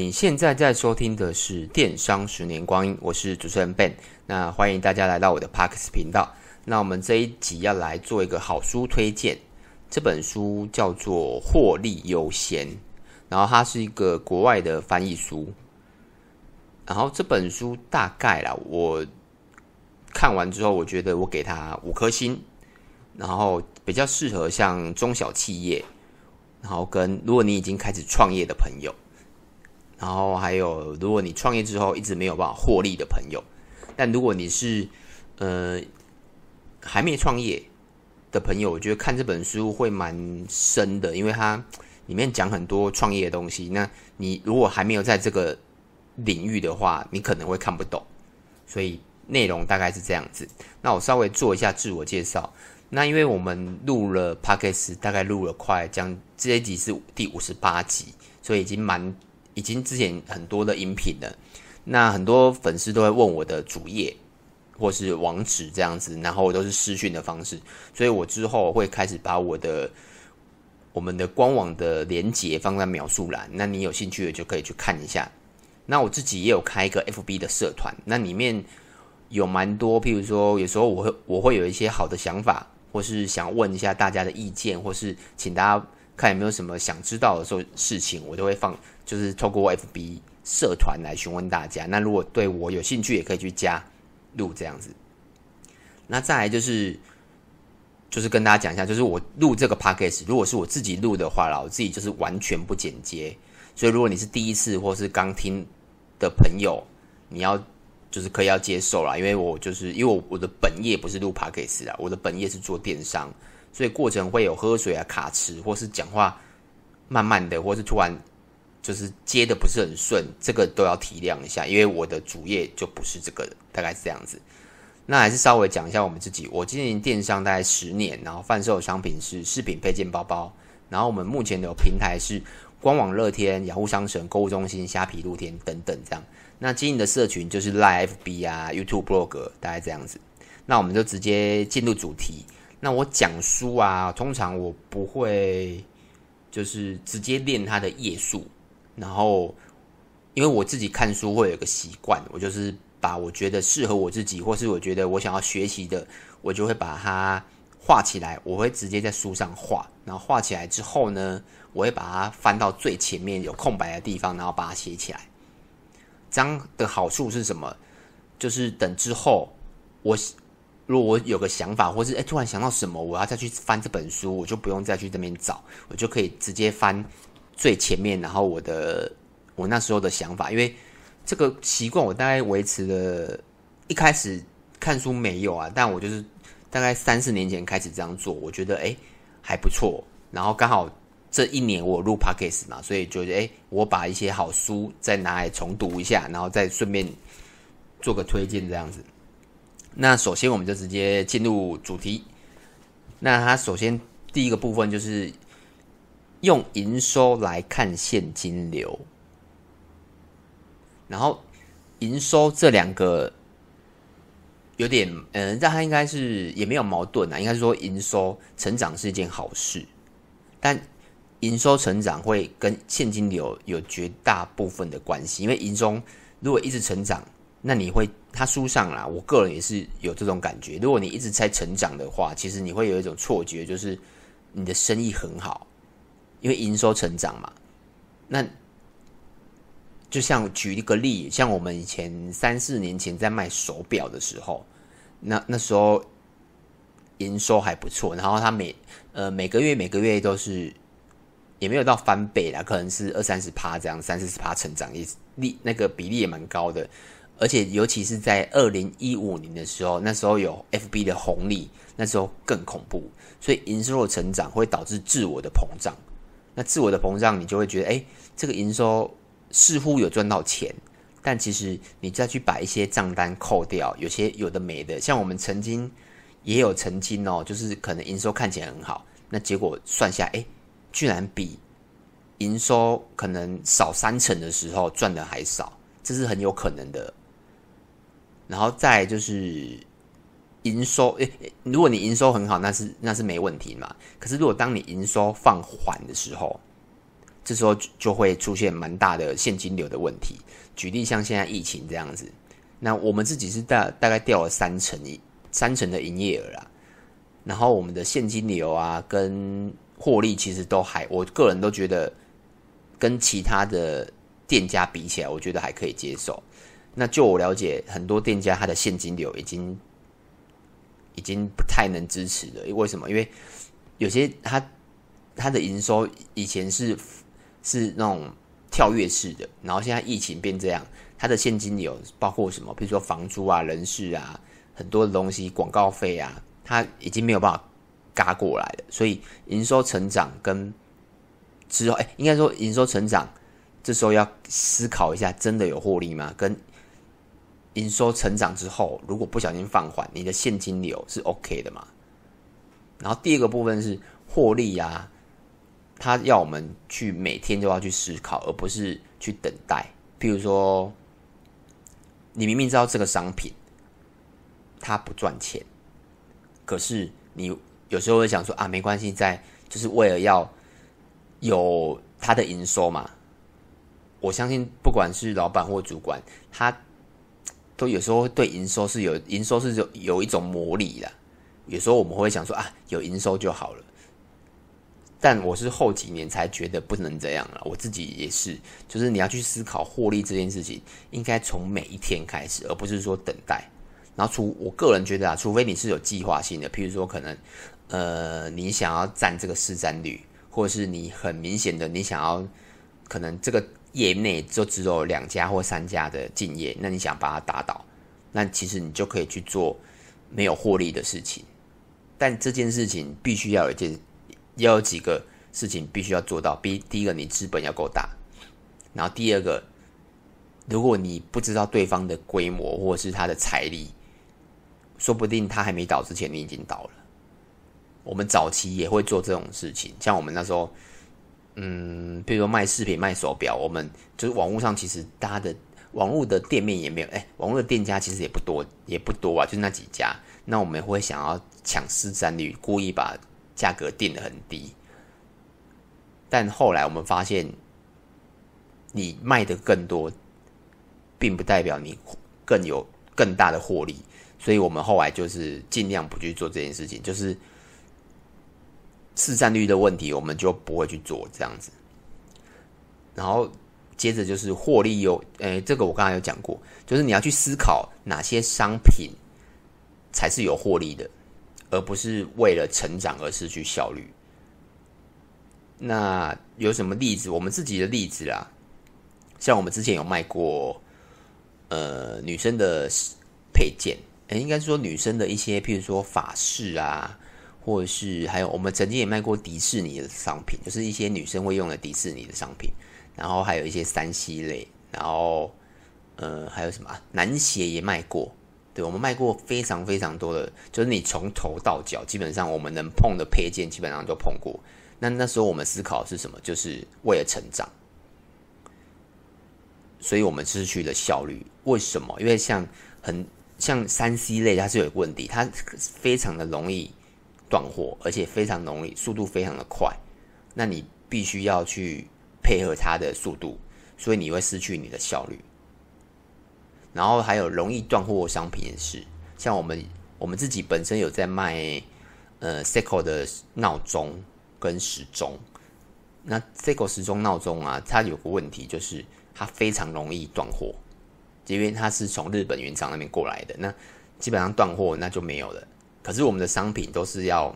你现在在收听的是《电商十年光阴》，我是主持人 Ben。那欢迎大家来到我的 Parks 频道。那我们这一集要来做一个好书推荐，这本书叫做《获利优先》，然后它是一个国外的翻译书。然后这本书大概啦，我看完之后，我觉得我给它五颗星，然后比较适合像中小企业，然后跟如果你已经开始创业的朋友。然后还有，如果你创业之后一直没有办法获利的朋友，但如果你是呃还没创业的朋友，我觉得看这本书会蛮深的，因为它里面讲很多创业的东西。那你如果还没有在这个领域的话，你可能会看不懂。所以内容大概是这样子。那我稍微做一下自我介绍。那因为我们录了 Podcast，大概录了快将这一集是第五十八集，所以已经蛮。已经之前很多的音频了，那很多粉丝都会问我的主页或是网址这样子，然后都是私讯的方式，所以我之后会开始把我的我们的官网的连接放在描述栏，那你有兴趣的就可以去看一下。那我自己也有开一个 FB 的社团，那里面有蛮多，譬如说有时候我会我会有一些好的想法，或是想问一下大家的意见，或是请大家看有没有什么想知道的时候事情，我都会放。就是透过 FB 社团来询问大家。那如果对我有兴趣，也可以去加入这样子。那再来就是，就是跟大家讲一下，就是我录这个 Podcast，如果是我自己录的话啦，我自己就是完全不剪接。所以如果你是第一次或是刚听的朋友，你要就是可以要接受啦，因为我就是因为我我的本业不是录 Podcast 啊，我的本业是做电商，所以过程会有喝水啊、卡池，或是讲话慢慢的，或是突然。就是接的不是很顺，这个都要体谅一下，因为我的主业就不是这个，大概是这样子。那还是稍微讲一下我们自己，我经营电商大概十年，然后贩售商品是饰品、配件、包包。然后我们目前的平台是官网、乐天、雅虎商城、购物中心、虾皮、露天等等这样。那经营的社群就是 Live B 啊、YouTube Blog，大概这样子。那我们就直接进入主题。那我讲书啊，通常我不会就是直接练它的页数。然后，因为我自己看书会有个习惯，我就是把我觉得适合我自己，或是我觉得我想要学习的，我就会把它画起来。我会直接在书上画，然后画起来之后呢，我会把它翻到最前面有空白的地方，然后把它写起来。这样的好处是什么？就是等之后我如果我有个想法，或是诶突然想到什么，我要再去翻这本书，我就不用再去这边找，我就可以直接翻。最前面，然后我的我那时候的想法，因为这个习惯我大概维持了，一开始看书没有啊，但我就是大概三四年前开始这样做，我觉得诶还不错，然后刚好这一年我录 Podcast 嘛，所以觉得诶我把一些好书再拿来重读一下，然后再顺便做个推荐这样子。那首先我们就直接进入主题，那它首先第一个部分就是。用营收来看现金流，然后营收这两个有点，嗯，但它应该是也没有矛盾啊。应该是说营收成长是一件好事，但营收成长会跟现金流有绝大部分的关系。因为营收如果一直成长，那你会，他书上啦，我个人也是有这种感觉。如果你一直在成长的话，其实你会有一种错觉，就是你的生意很好。因为营收成长嘛，那就像举一个例，像我们以前三四年前在卖手表的时候，那那时候营收还不错，然后他每呃每个月每个月都是也没有到翻倍啦，可能是二三十趴这样，三四十趴成长，也例那个比例也蛮高的，而且尤其是在二零一五年的时候，那时候有 FB 的红利，那时候更恐怖，所以营收的成长会导致自我的膨胀。那自我的膨胀，你就会觉得，哎，这个营收似乎有赚到钱，但其实你再去把一些账单扣掉，有些有的没的，像我们曾经也有曾经哦，就是可能营收看起来很好，那结果算下，哎，居然比营收可能少三成的时候赚的还少，这是很有可能的。然后再就是。营收诶，如果你营收很好，那是那是没问题嘛。可是如果当你营收放缓的时候，这时候就会出现蛮大的现金流的问题。举例像现在疫情这样子，那我们自己是大大概掉了三成一三成的营业额啦，然后我们的现金流啊跟获利其实都还，我个人都觉得跟其他的店家比起来，我觉得还可以接受。那就我了解，很多店家他的现金流已经已经不太能支持了。为什么？因为有些他他的营收以前是是那种。跳跃式的，然后现在疫情变这样，它的现金流包括什么？比如说房租啊、人事啊，很多的东西，广告费啊，它已经没有办法嘎过来了。所以营收成长跟之后，哎，应该说营收成长，这时候要思考一下，真的有获利吗？跟营收成长之后，如果不小心放缓，你的现金流是 OK 的嘛？然后第二个部分是获利啊。他要我们去每天都要去思考，而不是去等待。譬如说，你明明知道这个商品它不赚钱，可是你有时候会想说啊，没关系，在就是为了要有它的营收嘛。我相信，不管是老板或主管，他都有时候对营收是有营收是有有一种魔力的。有时候我们会想说啊，有营收就好了。但我是后几年才觉得不能这样了，我自己也是，就是你要去思考获利这件事情，应该从每一天开始，而不是说等待。然后除我个人觉得啊，除非你是有计划性的，譬如说可能，呃，你想要占这个市占率，或者是你很明显的你想要，可能这个业内就只有两家或三家的竞业，那你想把它打倒，那其实你就可以去做没有获利的事情。但这件事情必须要有一件。要有几个事情必须要做到。第第一个，你资本要够大；然后第二个，如果你不知道对方的规模或者是他的财力，说不定他还没倒之前，你已经倒了。我们早期也会做这种事情，像我们那时候，嗯，比如说卖饰品、卖手表，我们就是网络上其实大家的网络的店面也没有，哎，网络的店家其实也不多，也不多啊，就那几家。那我们会想要抢市占率，故意把。价格定得很低，但后来我们发现，你卖的更多，并不代表你更有更大的获利，所以我们后来就是尽量不去做这件事情，就是市占率的问题，我们就不会去做这样子。然后接着就是获利有，诶，这个我刚才有讲过，就是你要去思考哪些商品才是有获利的。而不是为了成长而失去效率。那有什么例子？我们自己的例子啦，像我们之前有卖过，呃，女生的配件，诶，应该说女生的一些，譬如说法式啊，或者是还有我们曾经也卖过迪士尼的商品，就是一些女生会用的迪士尼的商品，然后还有一些三 C 类，然后呃，还有什么男鞋也卖过。对，我们卖过非常非常多的，就是你从头到脚，基本上我们能碰的配件，基本上都碰过。那那时候我们思考是什么？就是为了成长，所以我们失去了效率。为什么？因为像很像三 C 类，它是有问题，它非常的容易断货，而且非常容易，速度非常的快。那你必须要去配合它的速度，所以你会失去你的效率。然后还有容易断货商品也是，像我们我们自己本身有在卖呃 Seiko 的闹钟跟时钟。那 Seiko 时钟闹钟啊，它有个问题就是它非常容易断货，因为它是从日本原厂那边过来的。那基本上断货那就没有了。可是我们的商品都是要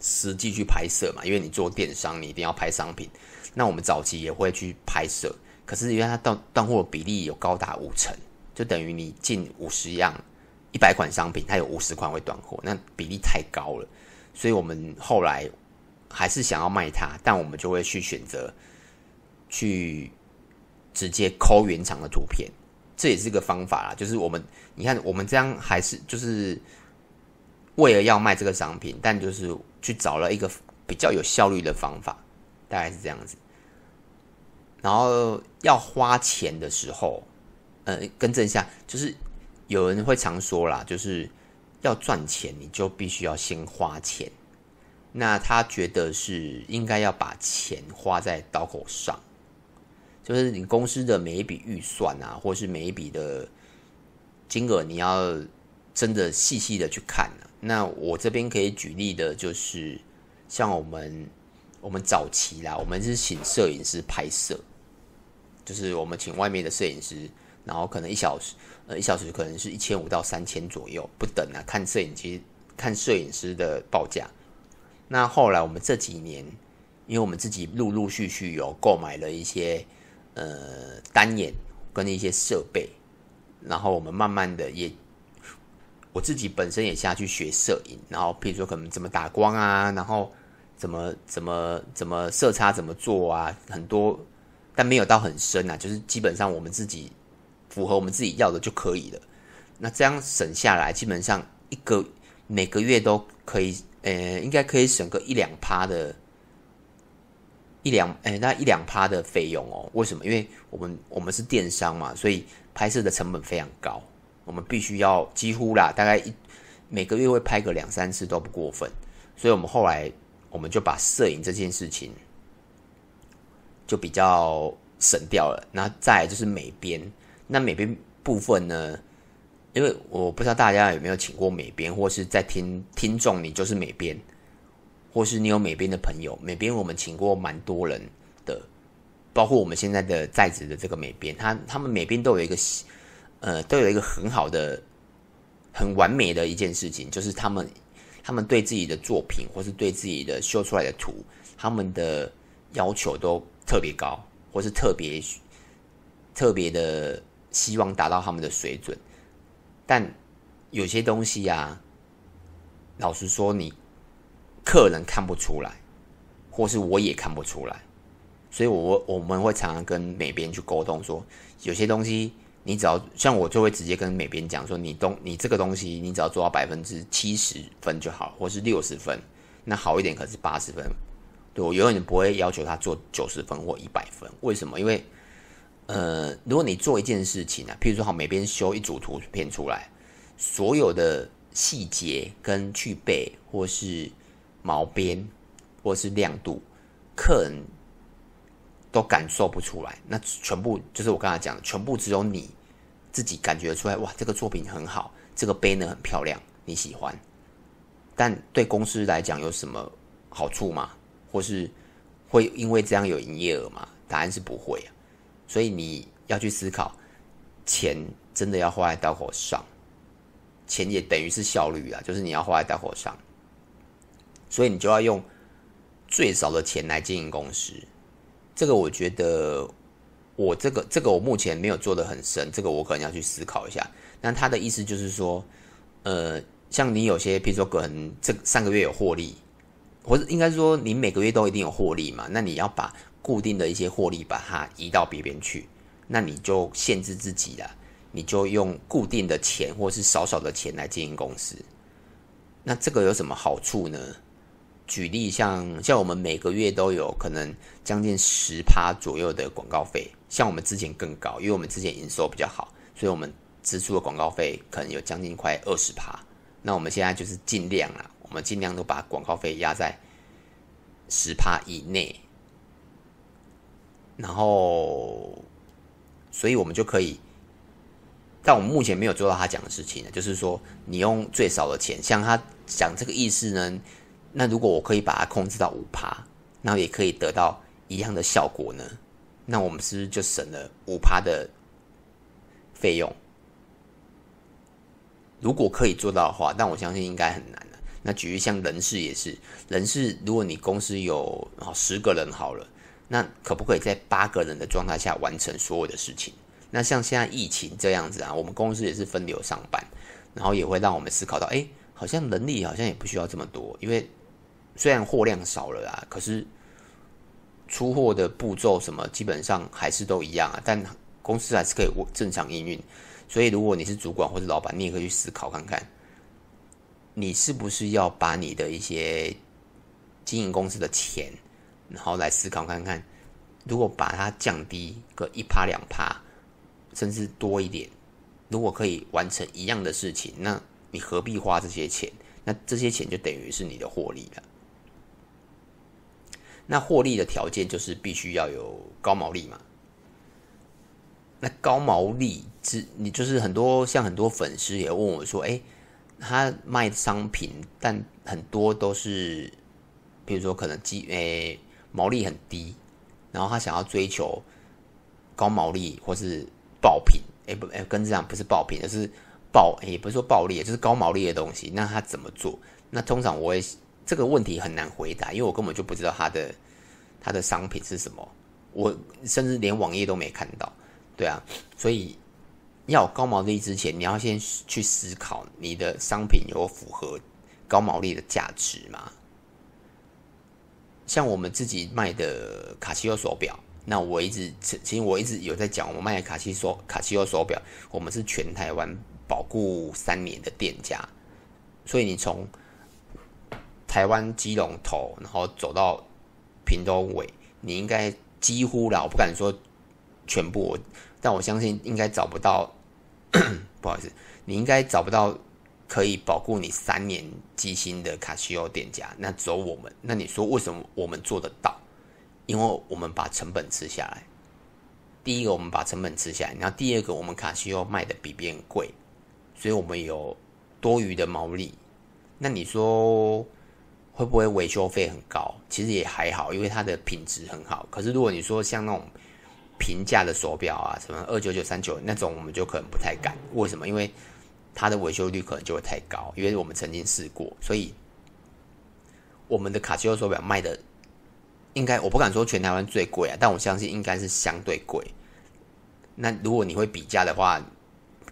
实际去拍摄嘛，因为你做电商，你一定要拍商品。那我们早期也会去拍摄，可是因为它断断货比例有高达五成。就等于你进五十样一百款商品，它有五十款会断货，那比例太高了，所以我们后来还是想要卖它，但我们就会去选择去直接抠原厂的图片，这也是个方法啦。就是我们你看，我们这样还是就是为了要卖这个商品，但就是去找了一个比较有效率的方法，大概是这样子。然后要花钱的时候。呃，更正一下，就是有人会常说啦，就是要赚钱，你就必须要先花钱。那他觉得是应该要把钱花在刀口上，就是你公司的每一笔预算啊，或是每一笔的金额，你要真的细细的去看啊。那我这边可以举例的，就是像我们我们早期啦，我们是请摄影师拍摄，就是我们请外面的摄影师，然后可能一小时，呃，一小时可能是一千五到三千左右不等啊，看摄影机，看摄影师的报价。那后来我们这几年，因为我们自己陆陆续续有购买了一些呃单眼跟一些设备，然后我们慢慢的也，我自己本身也下去学摄影，然后譬如说可能怎么打光啊，然后怎么怎么怎么色差怎么做啊，很多，但没有到很深啊，就是基本上我们自己符合我们自己要的就可以了。那这样省下来，基本上一个每个月都可以。呃，应该可以省个一两趴的，一两呃，那一两趴的费用哦。为什么？因为我们我们是电商嘛，所以拍摄的成本非常高。我们必须要几乎啦，大概一每个月会拍个两三次都不过分。所以我们后来我们就把摄影这件事情就比较省掉了。那再来就是美编，那美编部分呢？因为我不知道大家有没有请过美编，或是在听听众，你就是美编，或是你有美编的朋友，美编我们请过蛮多人的，包括我们现在的在职的这个美编，他他们美编都有一个，呃，都有一个很好的、很完美的一件事情，就是他们他们对自己的作品，或是对自己的修出来的图，他们的要求都特别高，或是特别特别的希望达到他们的水准。但有些东西、啊，老实说，你客人看不出来，或是我也看不出来，所以我我们会常常跟美编去沟通说，有些东西你只要像我就会直接跟美编讲说，你东你这个东西你只要做到百分之七十分就好，或是六十分，那好一点可是八十分，对，我永远不会要求他做九十分或一百分，为什么？因为呃，如果你做一件事情啊，譬如说好，美编修一组图片出来，所有的细节跟去背，或是毛边，或是亮度，客人都感受不出来。那全部就是我刚才讲的，全部只有你自己感觉出来。哇，这个作品很好，这个杯呢很漂亮，你喜欢。但对公司来讲有什么好处吗？或是会因为这样有营业额吗？答案是不会啊。所以你要去思考，钱真的要花在刀口上，钱也等于是效率啊，就是你要花在刀口上，所以你就要用最少的钱来经营公司。这个我觉得，我这个这个我目前没有做得很深，这个我可能要去思考一下。那他的意思就是说，呃，像你有些，比如说可能这上个月有获利，或者应该说你每个月都一定有获利嘛，那你要把。固定的一些获利，把它移到别边去，那你就限制自己了。你就用固定的钱，或是少少的钱来经营公司。那这个有什么好处呢？举例像像我们每个月都有可能将近十趴左右的广告费，像我们之前更高，因为我们之前营收比较好，所以我们支出的广告费可能有将近快二十趴。那我们现在就是尽量啊，我们尽量都把广告费压在十趴以内。然后，所以我们就可以，但我们目前没有做到他讲的事情呢，就是说你用最少的钱，像他讲这个意思呢，那如果我可以把它控制到五趴，那也可以得到一样的效果呢，那我们是不是就省了五趴的费用？如果可以做到的话，但我相信应该很难的。那举例像人事也是，人事如果你公司有十个人好了。那可不可以在八个人的状态下完成所有的事情？那像现在疫情这样子啊，我们公司也是分流上班，然后也会让我们思考到，哎，好像人力好像也不需要这么多，因为虽然货量少了啊，可是出货的步骤什么基本上还是都一样啊，但公司还是可以正常营运。所以如果你是主管或者老板，你也可以去思考看看，你是不是要把你的一些经营公司的钱。然后来思考看看，如果把它降低个一趴两趴，甚至多一点，如果可以完成一样的事情，那你何必花这些钱？那这些钱就等于是你的获利了。那获利的条件就是必须要有高毛利嘛。那高毛利之，你就是很多像很多粉丝也问我说，哎，他卖商品，但很多都是，比如说可能基，诶，毛利很低，然后他想要追求高毛利或是爆品，哎不，哎跟这样不是爆品，而是爆，也不是说暴利，就是高毛利的东西，那他怎么做？那通常我也这个问题很难回答，因为我根本就不知道他的他的商品是什么，我甚至连网页都没看到。对啊，所以要高毛利之前，你要先去思考你的商品有符合高毛利的价值吗？像我们自己卖的卡西欧手表，那我一直其实我一直有在讲，我们卖卡西手卡西欧手表，我们是全台湾保固三年的店家，所以你从台湾基隆头，然后走到屏东尾，你应该几乎啦，我不敢说全部。但我相信应该找不到，不好意思，你应该找不到可以保护你三年机芯的卡西欧店家。那只有我们。那你说为什么我们做得到？因为我们把成本吃下来。第一个，我们把成本吃下来，然后第二个，我们卡西欧卖的比别人贵，所以我们有多余的毛利。那你说会不会维修费很高？其实也还好，因为它的品质很好。可是如果你说像那种平价的手表啊，什么二九九、三九那种，我们就可能不太敢。为什么？因为它的维修率可能就会太高。因为我们曾经试过，所以我们的卡西欧手表卖的应该我不敢说全台湾最贵啊，但我相信应该是相对贵。那如果你会比价的话，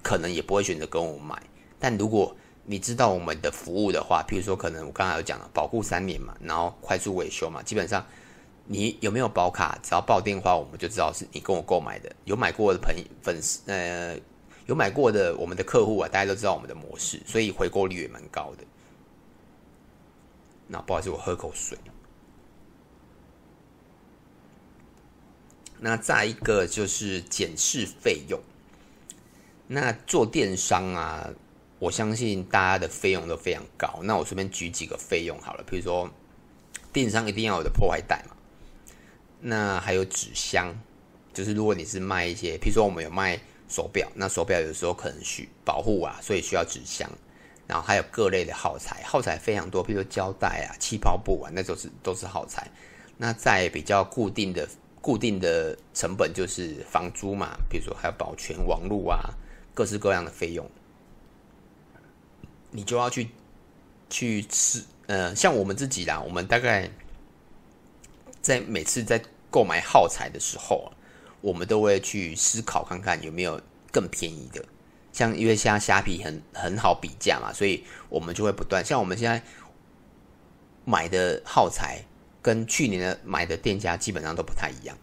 可能也不会选择跟我买。但如果你知道我们的服务的话，譬如说，可能我刚才有讲了，保护三年嘛，然后快速维修嘛，基本上。你有没有保卡？只要报电话，我们就知道是你跟我购买的。有买过的朋粉丝，呃，有买过的我们的客户啊，大家都知道我们的模式，所以回购率也蛮高的。那不好意思，我喝口水。那再一个就是检视费用。那做电商啊，我相信大家的费用都非常高。那我随便举几个费用好了，比如说电商一定要有的破坏袋嘛。那还有纸箱，就是如果你是卖一些，譬如说我们有卖手表，那手表有时候可能需保护啊，所以需要纸箱。然后还有各类的耗材，耗材非常多，譬如说胶带啊、气泡布啊，那都是都是耗材。那在比较固定的固定的成本就是房租嘛，比如说还有保全网络啊，各式各样的费用，你就要去去吃。呃，像我们自己啦，我们大概在每次在购买耗材的时候，我们都会去思考看看有没有更便宜的。像因为现在虾皮很很好比价嘛，所以我们就会不断。像我们现在买的耗材跟去年的买的店家基本上都不太一样。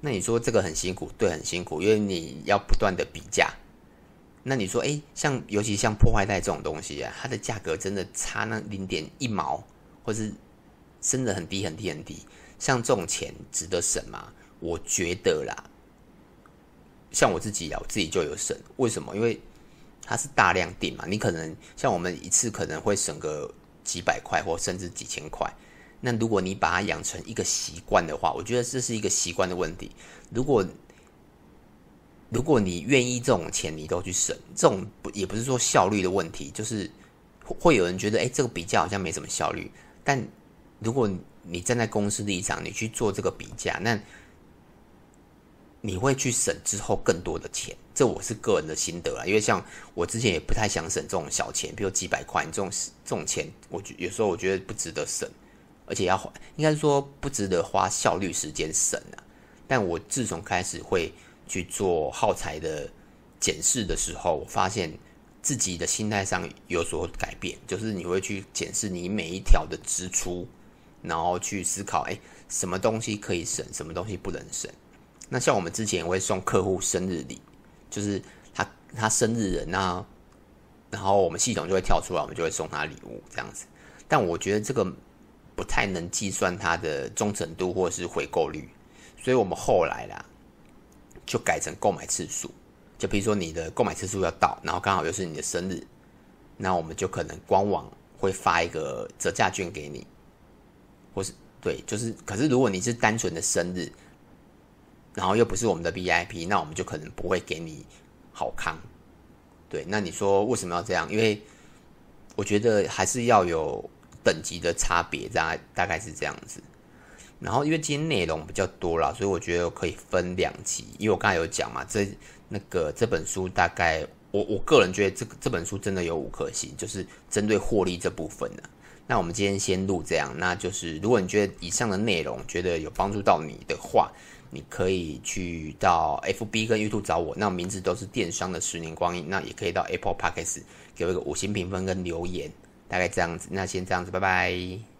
那你说这个很辛苦，对，很辛苦，因为你要不断的比价。那你说，诶，像尤其像破坏袋这种东西啊，它的价格真的差那零点一毛，或是升得很低很低很低。像这种钱值得省吗？我觉得啦，像我自己啊，我自己就有省。为什么？因为它是大量订嘛，你可能像我们一次可能会省个几百块或甚至几千块。那如果你把它养成一个习惯的话，我觉得这是一个习惯的问题。如果如果你愿意这种钱你都去省，这种不也不是说效率的问题，就是会有人觉得，哎，这个比较好像没什么效率。但如果你站在公司立场，你去做这个比价，那你会去省之后更多的钱。这我是个人的心得啊，因为像我之前也不太想省这种小钱，比如几百块这种这种钱，我觉有时候我觉得不值得省，而且要花，应该说不值得花效率时间省啊。但我自从开始会去做耗材的检视的时候，我发现自己的心态上有所改变，就是你会去检视你每一条的支出。然后去思考，哎，什么东西可以省，什么东西不能省？那像我们之前也会送客户生日礼，就是他他生日人啊，然后我们系统就会跳出来，我们就会送他礼物这样子。但我觉得这个不太能计算他的忠诚度或者是回购率，所以我们后来啦，就改成购买次数。就比如说你的购买次数要到，然后刚好又是你的生日，那我们就可能官网会发一个折价券给你。或是对，就是，可是如果你是单纯的生日，然后又不是我们的 VIP，那我们就可能不会给你好康。对，那你说为什么要这样？因为我觉得还是要有等级的差别，大概大概是这样子。然后因为今天内容比较多啦，所以我觉得可以分两集。因为我刚才有讲嘛，这那个这本书大概我我个人觉得这个这本书真的有五颗星，就是针对获利这部分的。那我们今天先录这样，那就是如果你觉得以上的内容觉得有帮助到你的话，你可以去到 FB 跟 YouTube 找我，那名字都是电商的十年光阴。那也可以到 Apple Podcast 给我一个五星评分跟留言，大概这样子。那先这样子，拜拜。